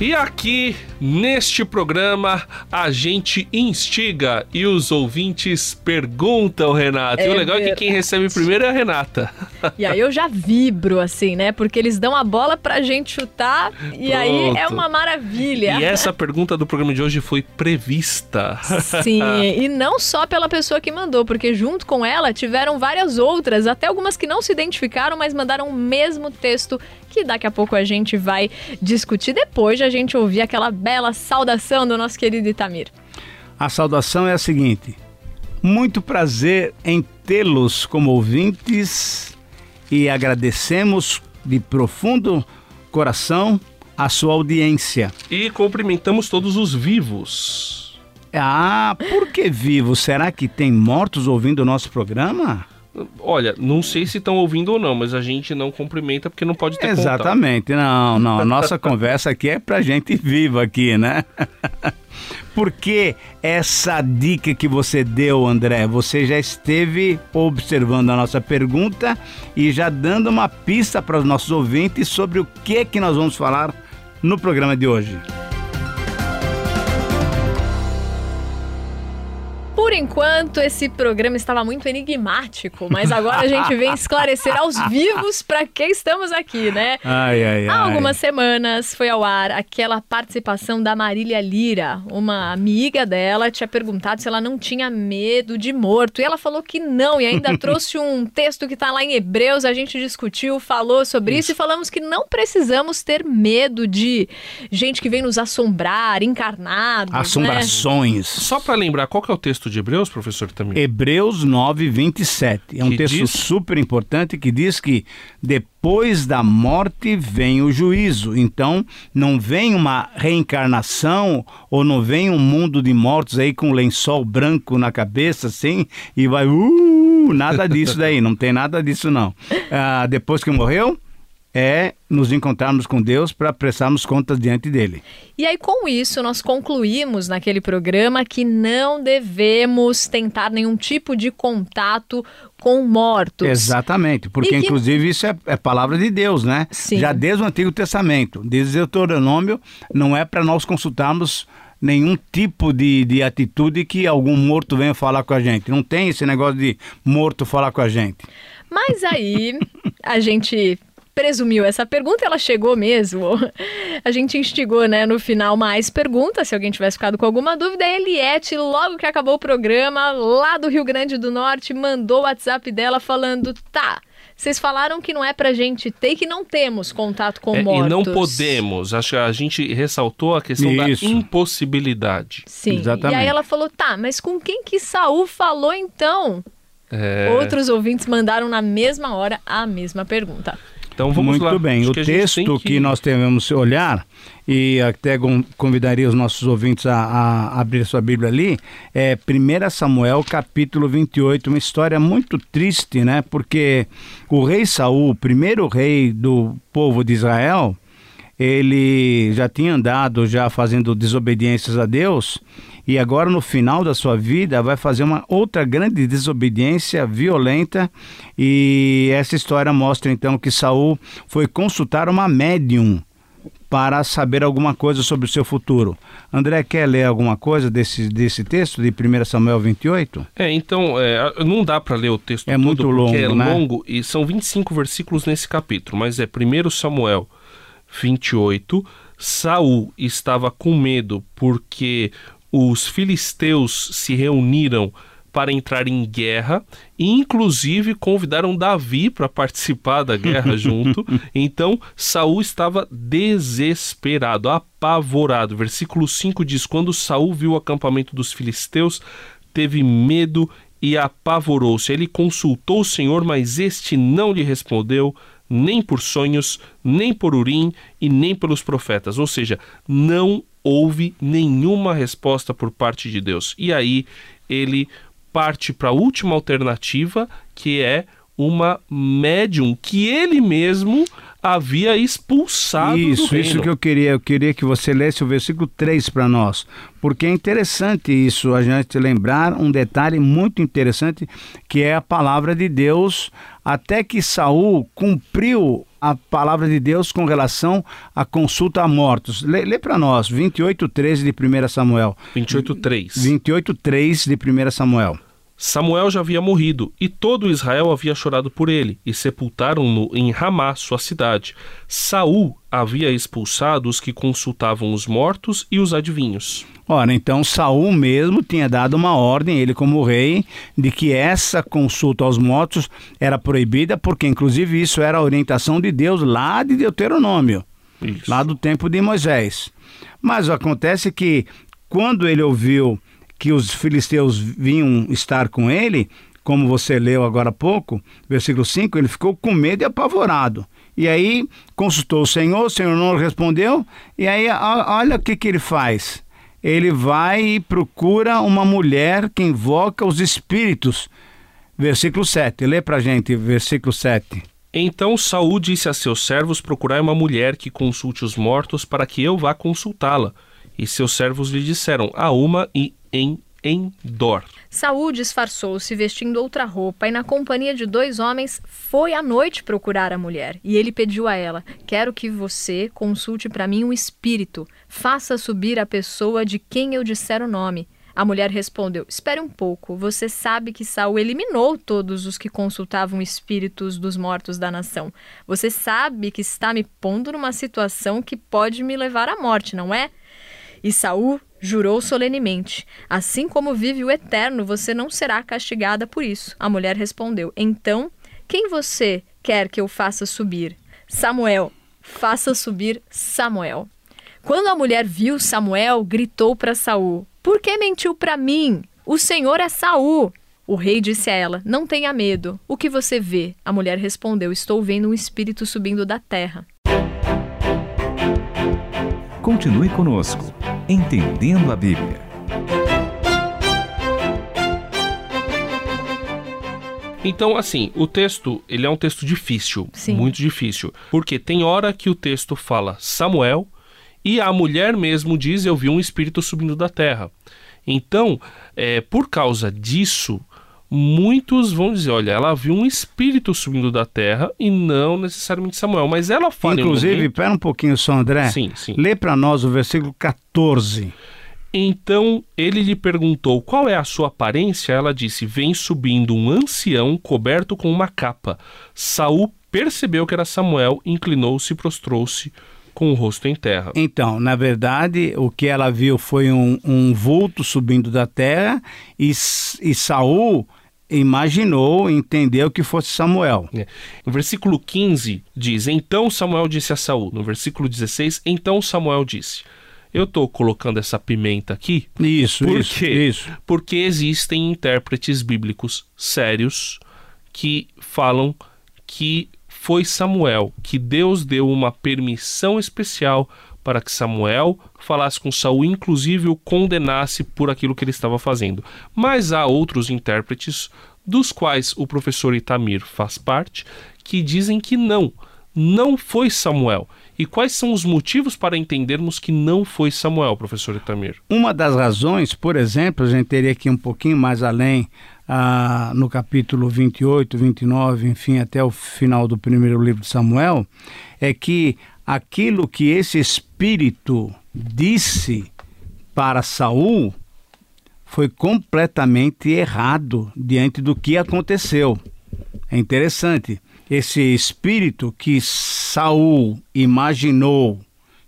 E aqui, neste programa, a gente instiga e os ouvintes perguntam, Renata. É e o legal verdade. é que quem recebe primeiro é a Renata. E aí eu já vibro, assim, né? Porque eles dão a bola pra gente chutar e Pronto. aí é uma maravilha. E essa pergunta do programa de hoje foi prevista. Sim, e não só pela pessoa que mandou, porque junto com ela tiveram várias outras, até algumas que não se identificaram, mas mandaram o mesmo texto que daqui a pouco a gente vai discutir depois de a gente ouvir aquela bela saudação do nosso querido Itamir. A saudação é a seguinte: muito prazer em tê-los como ouvintes e agradecemos de profundo coração a sua audiência. E cumprimentamos todos os vivos. Ah, por que vivos? Será que tem mortos ouvindo o nosso programa? Olha, não sei se estão ouvindo ou não, mas a gente não cumprimenta porque não pode ter Exatamente, contato. não, não. Nossa conversa aqui é pra gente viva aqui, né? Porque essa dica que você deu, André, você já esteve observando a nossa pergunta e já dando uma pista para os nossos ouvintes sobre o que que nós vamos falar no programa de hoje. Por enquanto, esse programa estava muito enigmático, mas agora a gente vem esclarecer aos vivos para que estamos aqui, né? Ai, ai, ai. Há algumas semanas foi ao ar aquela participação da Marília Lira. Uma amiga dela tinha perguntado se ela não tinha medo de morto. E ela falou que não, e ainda trouxe um texto que está lá em Hebreus. A gente discutiu, falou sobre isso. isso e falamos que não precisamos ter medo de gente que vem nos assombrar, encarnados. Né? Assombrações. Né? Só para lembrar, qual que é o texto de de Hebreus, professor, também? Hebreus 9, 27. É um que texto diz... super importante que diz que depois da morte vem o juízo. Então, não vem uma reencarnação ou não vem um mundo de mortos aí com um lençol branco na cabeça, assim, e vai. Uh, nada disso daí, não tem nada disso não. Ah, depois que morreu, é nos encontrarmos com Deus para prestarmos contas diante dele. E aí, com isso, nós concluímos naquele programa que não devemos tentar nenhum tipo de contato com mortos. Exatamente, porque que... inclusive isso é, é, palavra de Deus, né? Sim. Já desde o Antigo Testamento, desde o Deuteronômio, não é para nós consultarmos nenhum tipo de, de atitude que algum morto venha falar com a gente. Não tem esse negócio de morto falar com a gente. Mas aí a gente presumiu essa pergunta, ela chegou mesmo. A gente instigou, né, no final mais perguntas, se alguém tivesse ficado com alguma dúvida. A Eliette, logo que acabou o programa, lá do Rio Grande do Norte, mandou o WhatsApp dela falando: tá. Vocês falaram que não é pra gente ter que não temos contato com é, mortos. E não podemos. Acho que a gente ressaltou a questão Isso. da impossibilidade. Sim. Exatamente. E aí ela falou: tá, mas com quem que Saul falou então? É... Outros ouvintes mandaram na mesma hora a mesma pergunta. Então vamos Muito lá. Muito bem. Acho o que texto que... que... nós devemos olhar, e até convidaria os nossos ouvintes a, a abrir sua Bíblia ali, é 1 Samuel capítulo 28, uma história muito triste, né? Porque o rei Saul, o primeiro rei do povo de Israel, ele já tinha andado já fazendo desobediências a Deus e agora no final da sua vida vai fazer uma outra grande desobediência violenta e essa história mostra então que Saul foi consultar uma médium para saber alguma coisa sobre o seu futuro. André, quer ler alguma coisa desse, desse texto de 1 Samuel 28? É, então, é, não dá para ler o texto é todo muito longo, é né? longo e são 25 versículos nesse capítulo, mas é 1 Samuel 28. Saul estava com medo porque os filisteus se reuniram para entrar em guerra e inclusive convidaram Davi para participar da guerra junto. Então Saul estava desesperado, apavorado. Versículo 5 diz: Quando Saul viu o acampamento dos filisteus, teve medo e apavorou-se. Ele consultou o Senhor, mas este não lhe respondeu nem por sonhos, nem por Urim e nem pelos profetas. Ou seja, não houve nenhuma resposta por parte de Deus. E aí ele parte para a última alternativa, que é uma médium que ele mesmo havia expulsado isso. Isso que eu queria. Eu queria que você lesse o versículo 3 para nós. Porque é interessante isso, a gente lembrar um detalhe muito interessante, que é a palavra de Deus, até que Saul cumpriu a palavra de Deus com relação à consulta a mortos. Lê, lê para nós, 28.13 de 1 Samuel. 28.3. 28.3 de 1 Samuel. Samuel já havia morrido, e todo Israel havia chorado por ele, e sepultaram-no em Ramá, sua cidade. Saul havia expulsado os que consultavam os mortos e os adivinhos. Ora, então Saul mesmo tinha dado uma ordem, ele como rei, de que essa consulta aos mortos era proibida, porque inclusive isso era a orientação de Deus lá de Deuteronômio, isso. lá do tempo de Moisés. Mas acontece que quando ele ouviu que os filisteus vinham estar com ele, como você leu agora há pouco, versículo 5, ele ficou com medo e apavorado. E aí consultou o Senhor, o Senhor não respondeu, e aí olha o que, que ele faz. Ele vai e procura uma mulher que invoca os espíritos. Versículo 7, lê pra gente, versículo 7. Então Saul disse a seus servos procurar uma mulher que consulte os mortos para que eu vá consultá-la. E seus servos lhe disseram: a uma e em Endor. Saúl disfarçou-se vestindo outra roupa e, na companhia de dois homens, foi à noite procurar a mulher. E ele pediu a ela: Quero que você consulte para mim um espírito. Faça subir a pessoa de quem eu disser o nome. A mulher respondeu: Espere um pouco. Você sabe que Saul eliminou todos os que consultavam espíritos dos mortos da nação. Você sabe que está me pondo numa situação que pode me levar à morte, não é? E Saul jurou solenemente: Assim como vive o Eterno, você não será castigada por isso. A mulher respondeu: Então, quem você quer que eu faça subir? Samuel. Faça subir Samuel. Quando a mulher viu Samuel, gritou para Saul: Por que mentiu para mim? O Senhor é Saul. O rei disse a ela: Não tenha medo. O que você vê? A mulher respondeu: Estou vendo um espírito subindo da terra. Continue conosco, entendendo a Bíblia. Então, assim, o texto, ele é um texto difícil, Sim. muito difícil, porque tem hora que o texto fala Samuel e a mulher mesmo diz eu vi um espírito subindo da terra. Então, é, por causa disso, muitos vão dizer, olha, ela viu um espírito subindo da terra e não necessariamente Samuel, mas ela fala... Inclusive, um pera um pouquinho só, André. Sim, sim. Lê para nós o versículo 14. Então ele lhe perguntou qual é a sua aparência. Ela disse: Vem subindo um ancião coberto com uma capa. Saul percebeu que era Samuel, inclinou-se e prostrou-se com o rosto em terra. Então, na verdade, o que ela viu foi um, um vulto subindo da terra e, e Saul imaginou, entendeu que fosse Samuel. É. No versículo 15 diz: Então Samuel disse a Saul. No versículo 16, então Samuel disse. Eu estou colocando essa pimenta aqui. Isso, por isso, isso. Porque existem intérpretes bíblicos sérios que falam que foi Samuel, que Deus deu uma permissão especial para que Samuel falasse com Saul, inclusive o condenasse por aquilo que ele estava fazendo. Mas há outros intérpretes, dos quais o professor Itamir faz parte, que dizem que não, não foi Samuel. E quais são os motivos para entendermos que não foi Samuel, professor Itamir? Uma das razões, por exemplo, a gente teria aqui um pouquinho mais além, ah, no capítulo 28, 29, enfim, até o final do primeiro livro de Samuel, é que aquilo que esse espírito disse para Saul foi completamente errado diante do que aconteceu. É interessante. Esse espírito que Saul imaginou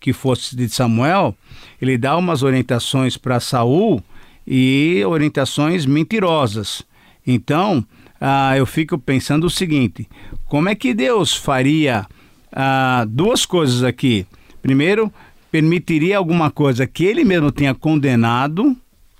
que fosse de Samuel, ele dá umas orientações para Saul e orientações mentirosas. Então, ah, eu fico pensando o seguinte: como é que Deus faria ah, duas coisas aqui. Primeiro, permitiria alguma coisa que ele mesmo tenha condenado,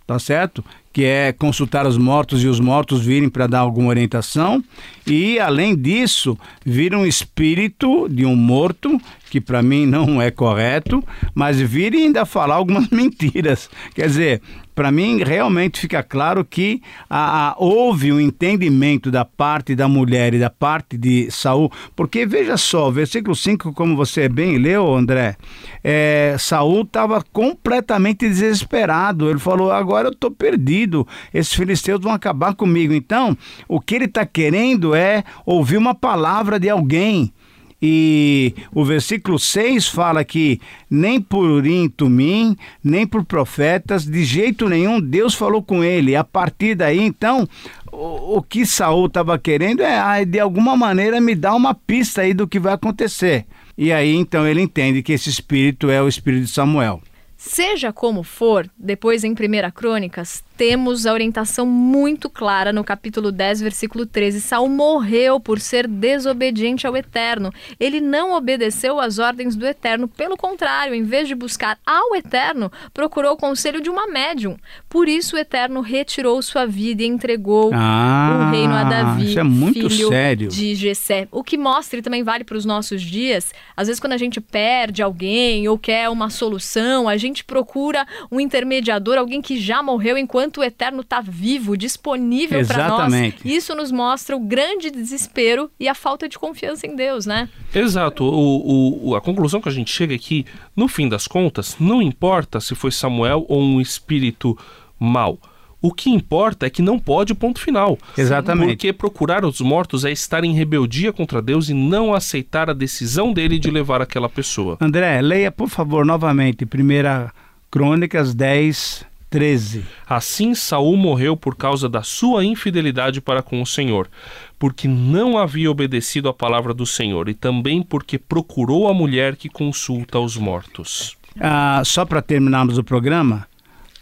tá certo? que é consultar os mortos e os mortos virem para dar alguma orientação. E, além disso, vir um espírito de um morto, que para mim não é correto, mas vir e ainda falar algumas mentiras. Quer dizer, para mim realmente fica claro que a, a, houve um entendimento da parte da mulher e da parte de Saul, porque veja só, versículo 5, como você bem leu, André, é, Saul estava completamente desesperado. Ele falou: agora eu estou perdido, esses filisteus vão acabar comigo. Então, o que ele está querendo é ouvir uma palavra de alguém. E o versículo 6 fala que nem por Urim Tumim, nem por profetas, de jeito nenhum Deus falou com ele. A partir daí, então, o, o que Saul estava querendo é, de alguma maneira, me dar uma pista aí do que vai acontecer. E aí, então, ele entende que esse espírito é o espírito de Samuel. Seja como for, depois em 1 Crônicas, temos a orientação muito clara no capítulo 10, versículo 13. Saul morreu por ser desobediente ao Eterno. Ele não obedeceu às ordens do Eterno. Pelo contrário, em vez de buscar ao Eterno, procurou o conselho de uma médium. Por isso o Eterno retirou sua vida e entregou ah, o reino a Davi, isso é muito filho sério. de Jessé. O que mostra e também vale para os nossos dias. Às vezes quando a gente perde alguém ou quer uma solução, a gente procura um intermediador, alguém que já morreu enquanto quanto o eterno está vivo, disponível para nós. Isso nos mostra o grande desespero e a falta de confiança em Deus, né? Exato. O, o, a conclusão que a gente chega aqui, no fim das contas, não importa se foi Samuel ou um espírito mau. O que importa é que não pode ponto final. Exatamente. Porque procurar os mortos é estar em rebeldia contra Deus e não aceitar a decisão dele de levar aquela pessoa. André, leia por favor novamente 1 Crônicas 10, 13. Assim Saul morreu por causa da sua infidelidade para com o Senhor, porque não havia obedecido à palavra do Senhor, e também porque procurou a mulher que consulta os mortos. Ah, só para terminarmos o programa,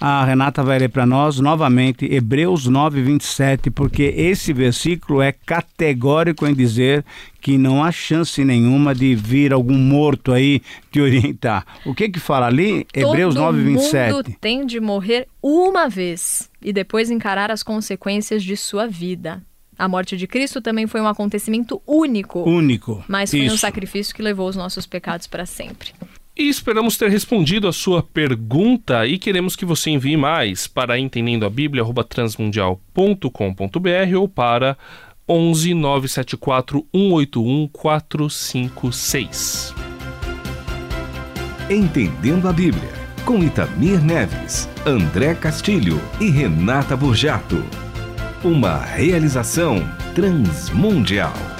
a Renata vai ler para nós novamente Hebreus 9, 27, porque esse versículo é categórico em dizer que não há chance nenhuma de vir algum morto aí te orientar. O que que fala ali? Todo Hebreus 9, 27. Todo mundo tem de morrer uma vez e depois encarar as consequências de sua vida. A morte de Cristo também foi um acontecimento único. Único. Mas foi Isso. um sacrifício que levou os nossos pecados para sempre. E esperamos ter respondido a sua pergunta e queremos que você envie mais para entendendoabíblia@transmundial.com.br ou para 11 974 181 456. Entendendo a Bíblia, com Itamir Neves, André Castilho e Renata Burjato. Uma realização transmundial.